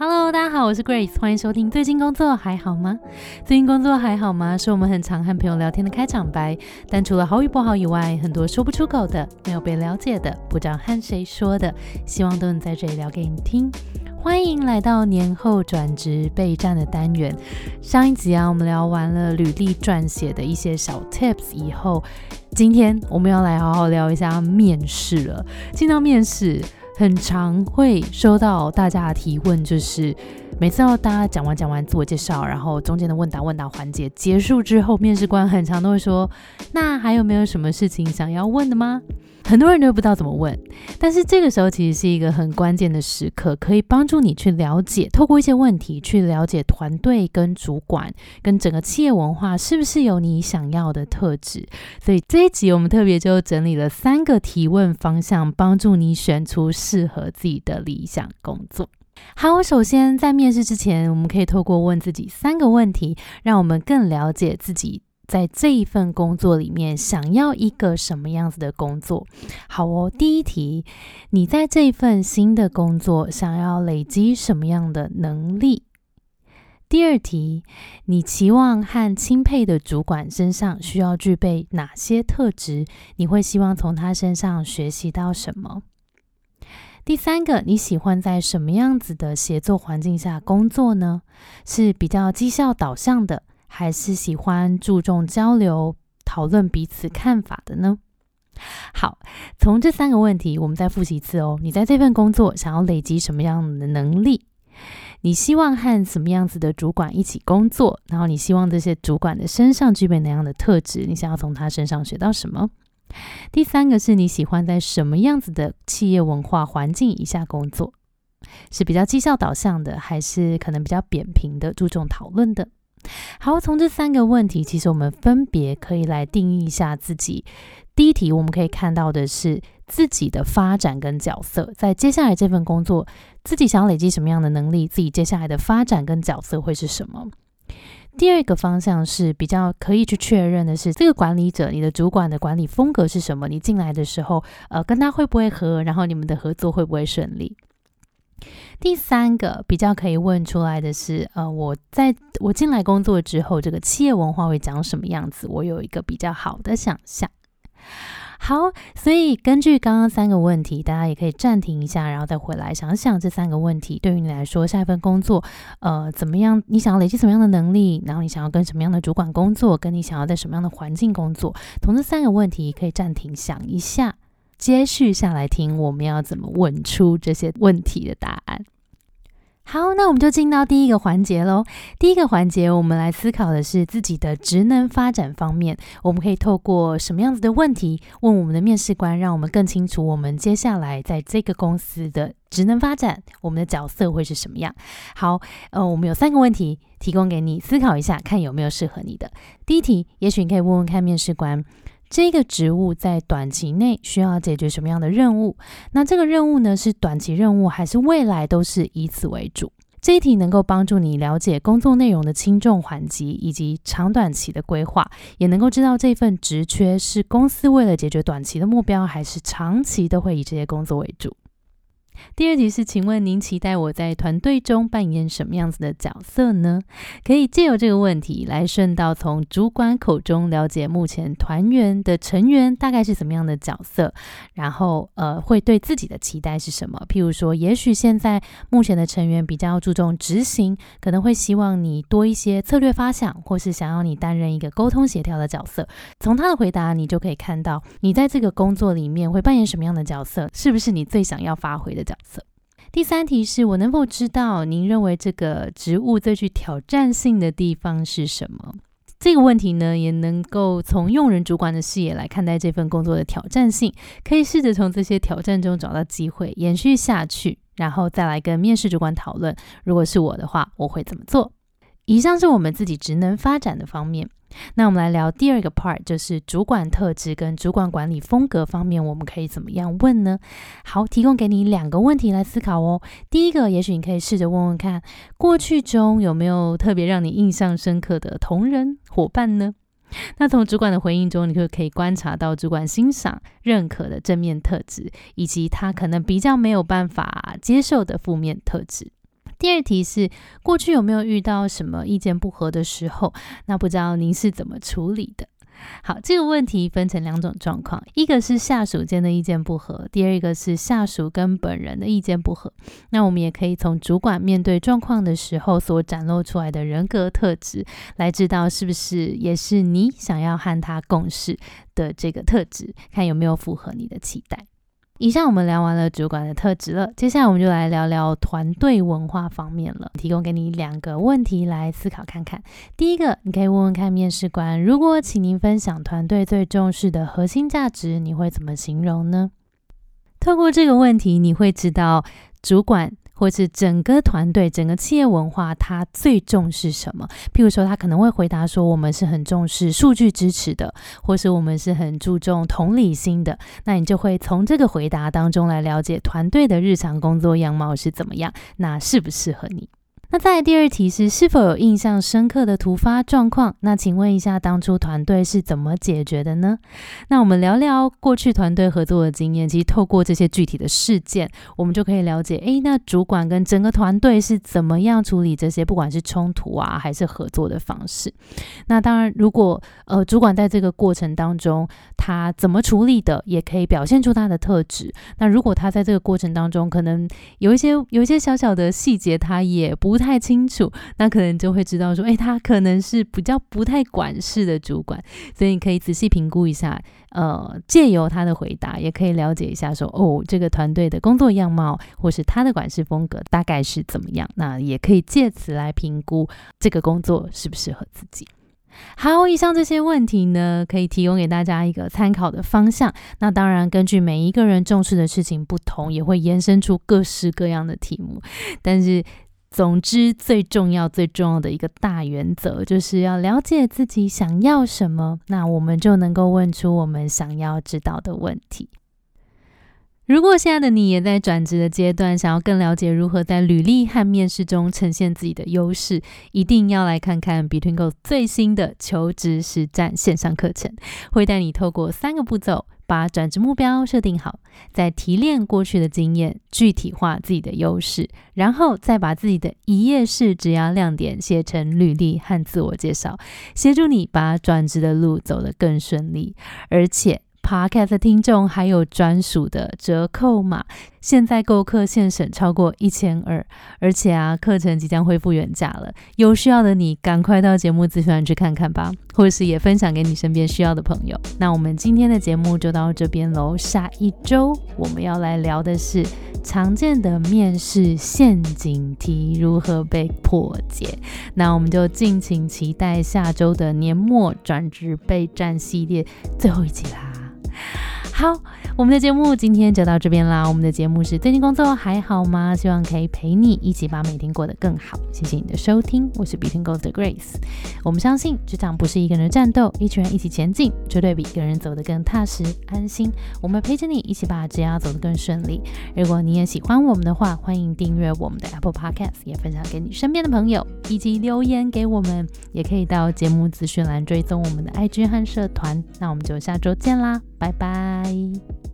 Hello，大家好，我是 Grace，欢迎收听。最近工作还好吗？最近工作还好吗？是我们很常和朋友聊天的开场白。但除了好与不好以外，很多说不出口的、没有被了解的、不知道和谁说的，希望都能在这里聊给你听。欢迎来到年后转职备战的单元。上一集啊，我们聊完了履历撰写的一些小 Tips 以后，今天我们要来好好聊一下面试了。进到面试。很常会收到大家的提问，就是每次要大家讲完讲完自我介绍，然后中间的问答问答环节结束之后，面试官很常都会说：“那还有没有什么事情想要问的吗？”很多人都不知道怎么问，但是这个时候其实是一个很关键的时刻，可以帮助你去了解，透过一些问题去了解团队跟主管跟整个企业文化是不是有你想要的特质。所以这一集我们特别就整理了三个提问方向，帮助你选出适合自己的理想工作。好，首先在面试之前，我们可以透过问自己三个问题，让我们更了解自己。在这一份工作里面，想要一个什么样子的工作？好哦，第一题，你在这份新的工作想要累积什么样的能力？第二题，你期望和钦佩的主管身上需要具备哪些特质？你会希望从他身上学习到什么？第三个，你喜欢在什么样子的协作环境下工作呢？是比较绩效导向的？还是喜欢注重交流、讨论彼此看法的呢？好，从这三个问题，我们再复习一次哦。你在这份工作想要累积什么样的能力？你希望和什么样子的主管一起工作？然后你希望这些主管的身上具备哪样的特质？你想要从他身上学到什么？第三个是你喜欢在什么样子的企业文化环境以下工作？是比较绩效导向的，还是可能比较扁平的，注重讨论的？好，从这三个问题，其实我们分别可以来定义一下自己。第一题，我们可以看到的是自己的发展跟角色，在接下来这份工作，自己想要累积什么样的能力，自己接下来的发展跟角色会是什么。第二个方向是比较可以去确认的是，这个管理者，你的主管的管理风格是什么？你进来的时候，呃，跟他会不会合？然后你们的合作会不会顺利？第三个比较可以问出来的是，呃，我在我进来工作之后，这个企业文化会长什么样子？我有一个比较好的想象。好，所以根据刚刚三个问题，大家也可以暂停一下，然后再回来想想这三个问题对于你来说，下一份工作，呃，怎么样？你想要累积什么样的能力？然后你想要跟什么样的主管工作？跟你想要在什么样的环境工作？从这三个问题可以暂停想一下。接续下来听，我们要怎么问出这些问题的答案？好，那我们就进到第一个环节喽。第一个环节，我们来思考的是自己的职能发展方面。我们可以透过什么样子的问题问我们的面试官，让我们更清楚我们接下来在这个公司的职能发展，我们的角色会是什么样？好，呃，我们有三个问题提供给你思考一下，看有没有适合你的。第一题，也许你可以问问看面试官。这个职务在短期内需要解决什么样的任务？那这个任务呢，是短期任务还是未来都是以此为主？这一题能够帮助你了解工作内容的轻重缓急以及长短期的规划，也能够知道这份职缺是公司为了解决短期的目标，还是长期都会以这些工作为主。第二题是，请问您期待我在团队中扮演什么样子的角色呢？可以借由这个问题来顺道从主管口中了解目前团员的成员大概是什么样的角色，然后呃会对自己的期待是什么？譬如说，也许现在目前的成员比较注重执行，可能会希望你多一些策略发想，或是想要你担任一个沟通协调的角色。从他的回答，你就可以看到你在这个工作里面会扮演什么样的角色，是不是你最想要发挥的？角色。第三题是我能否知道您认为这个职务最具挑战性的地方是什么？这个问题呢，也能够从用人主管的视野来看待这份工作的挑战性，可以试着从这些挑战中找到机会，延续下去，然后再来跟面试主管讨论。如果是我的话，我会怎么做？以上是我们自己职能发展的方面。那我们来聊第二个 part，就是主管特质跟主管管理风格方面，我们可以怎么样问呢？好，提供给你两个问题来思考哦。第一个，也许你可以试着问问看，过去中有没有特别让你印象深刻的同仁伙伴呢？那从主管的回应中，你就可以观察到主管欣赏、认可的正面特质，以及他可能比较没有办法接受的负面特质。第二题是过去有没有遇到什么意见不合的时候？那不知道您是怎么处理的？好，这个问题分成两种状况，一个是下属间的意见不合，第二个是下属跟本人的意见不合。那我们也可以从主管面对状况的时候所展露出来的人格特质，来知道是不是也是你想要和他共事的这个特质，看有没有符合你的期待。以上我们聊完了主管的特质了，接下来我们就来聊聊团队文化方面了。提供给你两个问题来思考看看。第一个，你可以问问看面试官，如果请您分享团队最重视的核心价值，你会怎么形容呢？透过这个问题，你会知道主管。或是整个团队、整个企业文化，他最重视什么？譬如说，他可能会回答说：“我们是很重视数据支持的，或是我们是很注重同理心的。”那你就会从这个回答当中来了解团队的日常工作样貌是怎么样，那适不适合你？那再来第二题是是否有印象深刻的突发状况？那请问一下，当初团队是怎么解决的呢？那我们聊聊过去团队合作的经验。其实透过这些具体的事件，我们就可以了解，诶，那主管跟整个团队是怎么样处理这些，不管是冲突啊，还是合作的方式。那当然，如果呃主管在这个过程当中，他怎么处理的，也可以表现出他的特质。那如果他在这个过程当中，可能有一些有一些小小的细节，他也不不太清楚，那可能就会知道说，哎，他可能是比较不太管事的主管，所以你可以仔细评估一下，呃，借由他的回答，也可以了解一下说，哦，这个团队的工作样貌，或是他的管事风格大概是怎么样，那也可以借此来评估这个工作适不适合自己。好，以上这些问题呢，可以提供给大家一个参考的方向。那当然，根据每一个人重视的事情不同，也会延伸出各式各样的题目。但是，总之，最重要、最重要的一个大原则，就是要了解自己想要什么，那我们就能够问出我们想要知道的问题。如果现在的你也在转职的阶段，想要更了解如何在履历和面试中呈现自己的优势，一定要来看看 Between Go 最新的求职实战线上课程，会带你透过三个步骤，把转职目标设定好，再提炼过去的经验，具体化自己的优势，然后再把自己的一页式职涯亮点写成履历和自我介绍，协助你把转职的路走得更顺利，而且。Podcast 听众还有专属的折扣码，现在购课现省超过一千二，而且啊，课程即将恢复原价了。有需要的你，赶快到节目资讯栏去看看吧，或是也分享给你身边需要的朋友。那我们今天的节目就到这边喽，下一周我们要来聊的是常见的面试陷阱题如何被破解。那我们就敬请期待下周的年末转职备战系列最后一集啦。好，我们的节目今天就到这边啦。我们的节目是最近工作还好吗？希望可以陪你一起把每天过得更好。谢谢你的收听，我是 Between Goals 的 Grace。我们相信职场不是一个人的战斗，一群人一起前进，绝对比一个人走得更踏实安心。我们陪着你一起把职业走得更顺利。如果你也喜欢我们的话，欢迎订阅我们的 Apple Podcast，也分享给你身边的朋友，以及留言给我们。也可以到节目资讯栏追踪我们的 IG 和社团。那我们就下周见啦！拜拜。